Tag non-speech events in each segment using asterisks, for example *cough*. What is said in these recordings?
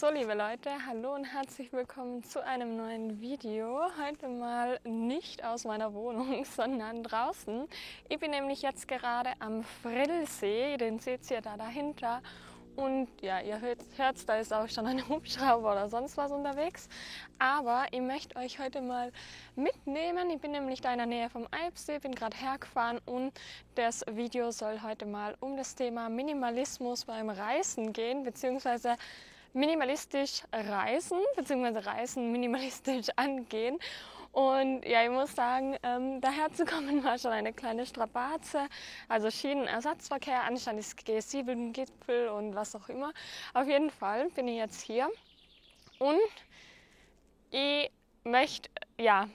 So, liebe Leute, hallo und herzlich willkommen zu einem neuen Video. Heute mal nicht aus meiner Wohnung, *laughs* sondern draußen. Ich bin nämlich jetzt gerade am Friddelsee, den seht ihr da dahinter. Und ja, ihr hört, hört, da ist auch schon ein *laughs* Hubschrauber oder sonst was unterwegs. Aber ich möchte euch heute mal mitnehmen. Ich bin nämlich da in der Nähe vom Alpsee, bin gerade hergefahren und das Video soll heute mal um das Thema Minimalismus beim Reisen gehen, beziehungsweise minimalistisch reisen, beziehungsweise Reisen minimalistisch *laughs* angehen. Und ja, ich muss sagen, ähm, daher zu kommen war schon eine kleine Strapaze. Also Schienenersatzverkehr, anstand ist G7-Gipfel und was auch immer. Auf jeden Fall bin ich jetzt hier. Und ich möchte ja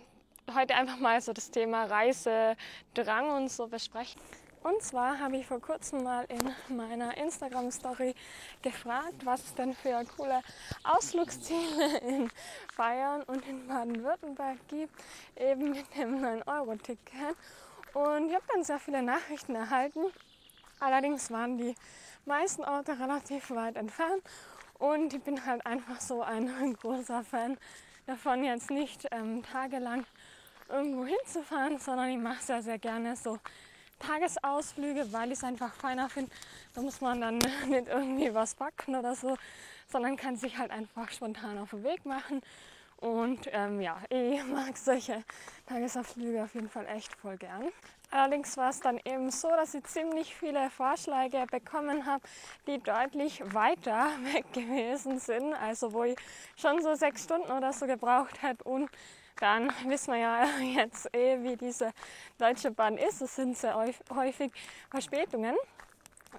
heute einfach mal so das Thema Reisedrang und so besprechen. Und zwar habe ich vor kurzem mal in meiner Instagram-Story gefragt, was es denn für coole Ausflugsziele in Bayern und in Baden-Württemberg gibt, eben mit dem 9-Euro-Ticket. Und ich habe dann sehr viele Nachrichten erhalten. Allerdings waren die meisten Orte relativ weit entfernt und ich bin halt einfach so ein *laughs* großer Fan davon, jetzt nicht ähm, tagelang irgendwo hinzufahren, sondern ich mache sehr, sehr gerne so Tagesausflüge, weil ich es einfach feiner finde. Da muss man dann *laughs* nicht irgendwie was backen oder so, sondern kann sich halt einfach spontan auf den Weg machen. Und ähm, ja, ich *laughs* mag solche Tagesausflüge auf jeden Fall echt voll gern. Allerdings war es dann eben so, dass ich ziemlich viele Vorschläge bekommen habe, die deutlich weiter *laughs* weg gewesen sind. Also wo ich schon so sechs Stunden oder so gebraucht hätte und dann *laughs* wissen wir ja *laughs* jetzt eh, wie diese Deutsche Bahn ist. Es sind sehr häufig Verspätungen.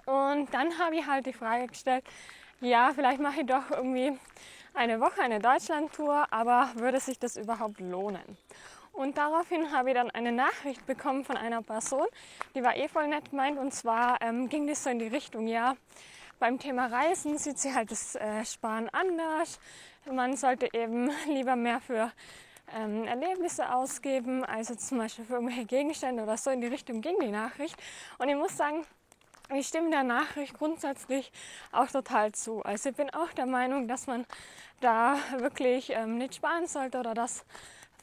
Und dann habe ich halt die Frage gestellt, ja, vielleicht mache ich doch irgendwie eine Woche eine Deutschlandtour, aber würde sich das überhaupt lohnen? Und daraufhin habe ich dann eine Nachricht bekommen von einer Person, die war eh voll nett gemeint. Und zwar ähm, ging das so in die Richtung, ja, beim Thema Reisen sieht sie halt das äh, Sparen anders. Man sollte eben *laughs* lieber mehr für ähm, Erlebnisse ausgeben, also zum Beispiel für irgendwelche Gegenstände oder so in die Richtung ging die Nachricht. Und ich muss sagen, ich stimme der Nachricht grundsätzlich auch total zu. Also ich bin auch der Meinung, dass man da wirklich ähm, nicht sparen sollte oder dass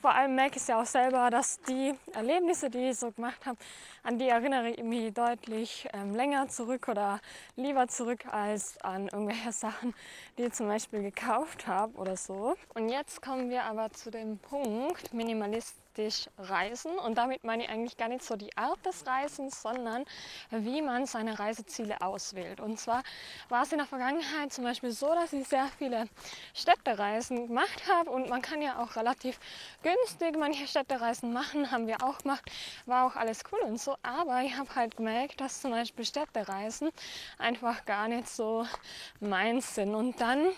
vor allem merke ich es ja auch selber, dass die Erlebnisse, die ich so gemacht habe, an die erinnere ich mich deutlich ähm, länger zurück oder lieber zurück als an irgendwelche *laughs* Sachen, die ich zum Beispiel gekauft habe oder so. Und jetzt kommen wir aber zu dem Punkt Minimalist praktisch reisen. Und damit meine ich eigentlich gar nicht so die Art des Reisens, sondern wie man seine Reiseziele auswählt. Und zwar war es in der Vergangenheit zum Beispiel so, dass ich sehr viele Städtereisen gemacht habe und man kann ja auch relativ günstig manche Städtereisen machen, haben wir auch gemacht, war auch alles cool und so. Aber ich habe halt gemerkt, dass zum Beispiel Städtereisen einfach gar nicht so meins sind. Und dann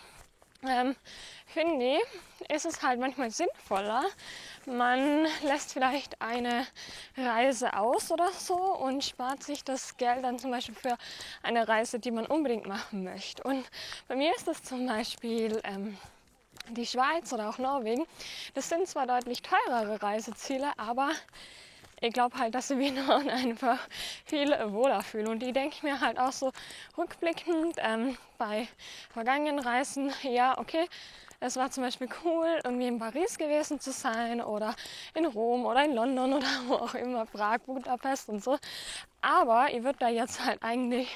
ähm, finde ist es halt manchmal sinnvoller, man lässt vielleicht eine Reise aus oder so und spart sich das Geld dann zum Beispiel für eine Reise, die man unbedingt machen möchte. Und bei mir ist das zum Beispiel ähm, die Schweiz oder auch Norwegen. Das sind zwar deutlich teurere Reiseziele, aber ich glaube halt, dass ich *laughs* mich einfach viel wohler fühle. Und die denke ich mir halt auch so rückblickend ähm, bei vergangenen Reisen, ja, okay, es war zum Beispiel cool, irgendwie in Paris gewesen zu sein oder in Rom oder in London oder wo auch immer, Prag, Budapest und so. Aber ich würde da jetzt halt eigentlich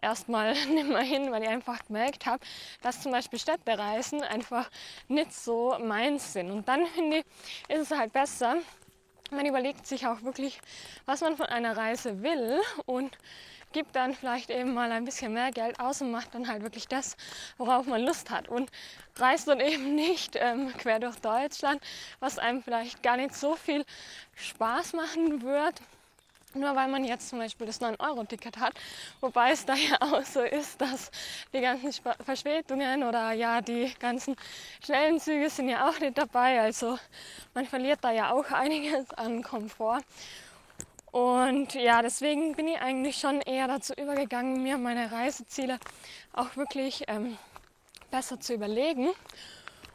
erstmal *laughs* nicht mehr hin, weil ich einfach gemerkt habe, dass zum Beispiel Städtereisen einfach nicht so meins sind. Und dann finde ich, ist es halt besser, man überlegt sich auch wirklich, was man von einer Reise will und gibt dann vielleicht eben mal ein bisschen mehr Geld aus und macht dann halt wirklich das, worauf man Lust hat. Und reist dann eben *laughs* nicht ähm, quer durch Deutschland, was einem vielleicht gar nicht so viel Spaß machen wird. Nur weil man jetzt zum Beispiel das 9-Euro-Ticket hat, wobei es da ja *laughs* auch so ist, dass die ganzen Verspätungen oder ja die ganzen schnellen Züge sind ja auch nicht dabei. Also man verliert da ja auch *laughs* einiges an Komfort. Und ja, deswegen bin ich eigentlich schon eher dazu übergegangen, mir meine Reiseziele auch wirklich ähm, besser zu überlegen.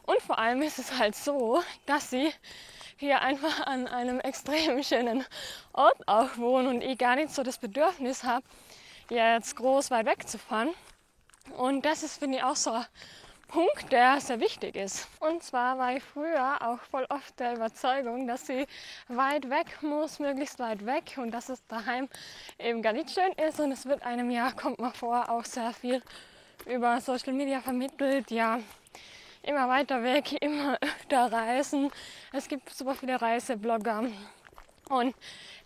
Und vor allem ist es halt so, dass sie hier einfach an einem extrem schönen Ort auch wohnen und ich gar nicht so das Bedürfnis habe, jetzt groß weit weg zu fahren. Und das ist, finde ich, auch so ein Punkt, der sehr wichtig ist. Und zwar war ich früher auch voll oft der Überzeugung, dass sie weit weg muss, möglichst weit weg und dass es daheim eben gar nicht schön ist und es wird einem ja, kommt mal vor, auch sehr viel über Social Media vermittelt, ja, immer weiter weg, *laughs* immer öfter reisen. Es gibt super viele Reiseblogger und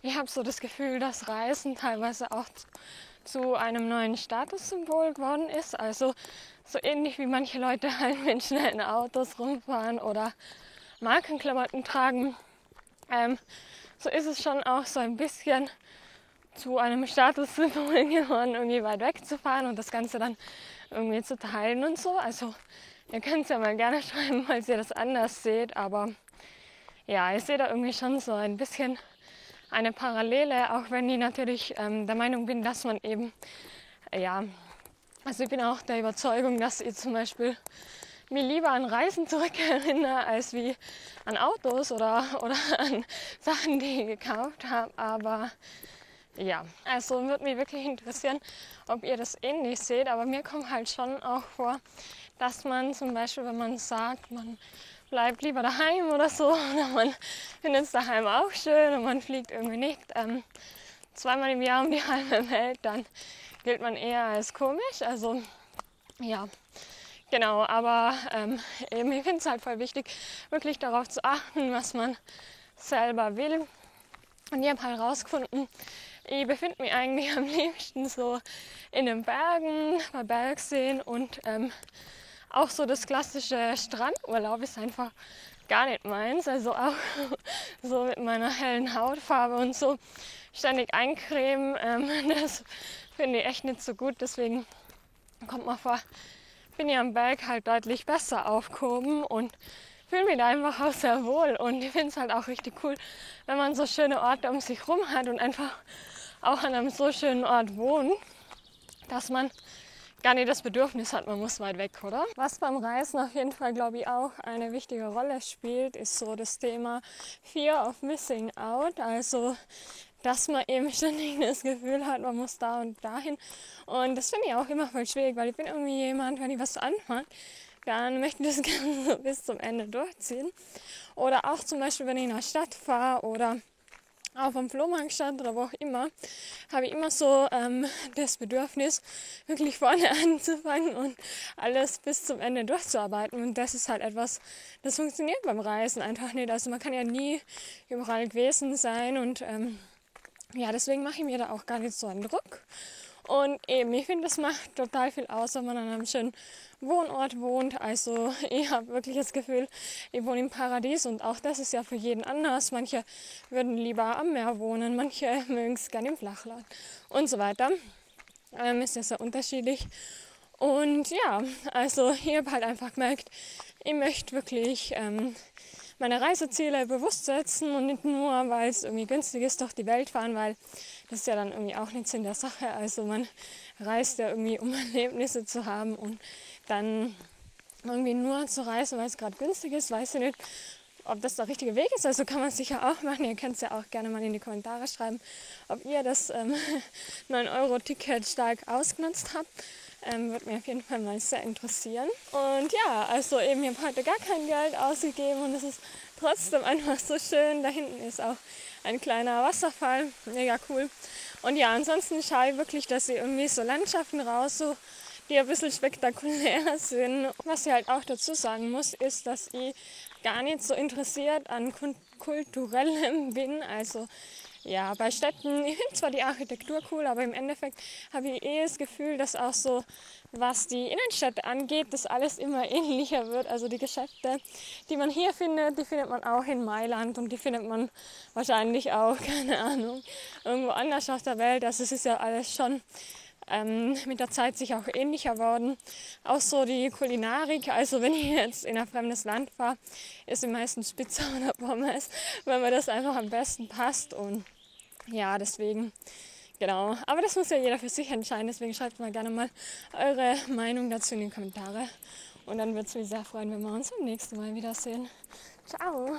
ich habe so das Gefühl, dass Reisen teilweise auch zu einem neuen Statussymbol geworden ist. Also so ähnlich wie manche Leute *laughs* halt mit schnellen Autos rumfahren oder Markenklamotten tragen. Ähm, so ist es schon auch so ein bisschen zu einem Statussymbol *laughs* geworden, irgendwie weit weg zu fahren und das Ganze dann irgendwie zu teilen und so. Also ihr könnt es ja mal gerne *laughs* schreiben, falls ihr das anders seht, aber ja, ich sehe da irgendwie schon so ein bisschen eine Parallele, auch wenn ich natürlich ähm, der Meinung bin, dass man eben, ja, also ich bin auch der Überzeugung, dass ich zum Beispiel mir lieber an Reisen zurückerinnere, *laughs* als wie an Autos oder, oder an Sachen, die ich gekauft habe. Aber ja, also würde mich wirklich interessieren, ob ihr das ähnlich seht. Aber mir kommt halt schon auch vor, dass man zum Beispiel, wenn man sagt, man bleibt lieber daheim oder so. *laughs* Oder man findet es daheim auch schön und man fliegt irgendwie nicht ähm, zweimal im Jahr um die *laughs* halbe Welt, dann gilt man eher als komisch. Also ja, genau. Aber ähm, *laughs* eben, ich finde es halt voll wichtig, wirklich darauf zu achten, was man selber will. Und ich habe halt rausgefunden, ich befinde mich eigentlich *laughs* am liebsten so in den Bergen, bei Bergseen und ähm, auch so das klassische Strandurlaub ist einfach gar nicht meins. Also auch *laughs* so mit meiner hellen Hautfarbe und so ständig eincremen, ähm, *laughs* das finde ich echt nicht so gut. Deswegen kommt mal vor, bin ich am Berg halt deutlich besser aufgehoben und fühle mich da einfach auch sehr wohl. Und ich finde es halt auch richtig cool, wenn man so schöne Orte um sich rum hat und einfach auch an einem so schönen Ort wohnt, dass man gar nicht das Bedürfnis hat, man muss weit weg, oder? Was beim Reisen auf jeden Fall, glaube ich, auch eine wichtige Rolle spielt, ist so das Thema Fear of Missing Out. Also dass man eben *laughs* ständig das Gefühl hat, man muss da und dahin. Und das finde ich auch immer voll schwierig, weil ich bin irgendwie jemand, wenn ich was anfange, dann möchte ich das *laughs* gerne bis zum Ende durchziehen. Oder auch zum Beispiel, wenn ich in eine Stadt fahre oder auf dem Flohmarkt stand oder wo auch immer, habe ich immer so ähm, das Bedürfnis, wirklich vorne *laughs* anzufangen und alles bis zum Ende durchzuarbeiten. Und das ist halt etwas, das funktioniert beim Reisen einfach nicht. Also man kann ja nie überall gewesen sein und ähm, ja, deswegen mache ich mir da auch gar nicht so einen Druck. Und eben, ich finde, das macht total viel aus, wenn man an einem schönen Wohnort wohnt. Also *laughs* ich habe wirklich das Gefühl, ich wohne im Paradies und auch das ist ja für jeden anders. Manche würden lieber am Meer wohnen, manche *laughs* mögen es gerne im Flachland und so weiter. Ähm, ist ja sehr unterschiedlich. Und ja, also ich habe halt einfach gemerkt, ich möchte wirklich ähm, meine Reiseziele bewusst setzen und nicht nur, weil es irgendwie günstig ist, durch die Welt fahren, weil das ist ja dann irgendwie auch nichts in der Sache. Also man reist ja irgendwie, um *laughs* Erlebnisse zu haben und dann irgendwie nur zu reisen, weil es gerade günstig ist, weiß ich nicht, ob das der richtige Weg ist. Also kann man sicher auch machen. Ihr könnt es ja auch gerne mal in die Kommentare schreiben, ob ihr das ähm, *laughs* 9-Euro-Ticket stark ausgenutzt habt. Ähm, würde mich auf jeden Fall mal sehr interessieren. Und ja, also eben, ich habe heute gar kein Geld ausgegeben und es ist trotzdem einfach so schön. Da hinten ist auch ein kleiner Wasserfall, mega cool. Und ja, ansonsten schaue ich wirklich, dass ich irgendwie so Landschaften raussuche, die ein bisschen spektakulär *laughs* sind. Was ich halt auch dazu sagen muss, ist, dass ich gar nicht so interessiert an kulturellem bin. Also ja, bei Städten, *laughs* zwar die Architektur cool, aber im Endeffekt habe ich eh das Gefühl, dass auch so, was die Innenstädte angeht, das alles immer *laughs* ähnlicher wird. Also die Geschäfte, die man hier findet, die findet man auch in Mailand und die findet man wahrscheinlich auch, *laughs* keine Ahnung, irgendwo anders auf der Welt. Also es ist ja alles schon ähm, mit der Zeit sich auch ähnlicher worden. Auch so die Kulinarik, also wenn ich jetzt in ein fremdes Land fahre, ist meistens Pizza oder Pommes, weil mir das einfach am besten passt und ja, deswegen, genau. Aber das muss ja jeder für sich entscheiden. Deswegen schreibt mal gerne mal eure Meinung dazu in die Kommentare. Und dann würde es mich sehr freuen, wenn wir uns beim nächsten Mal wiedersehen. Ciao!